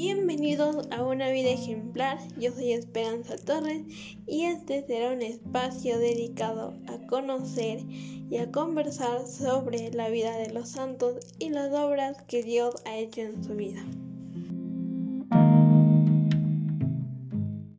Bienvenidos a una vida ejemplar, yo soy Esperanza Torres y este será un espacio dedicado a conocer y a conversar sobre la vida de los santos y las obras que Dios ha hecho en su vida.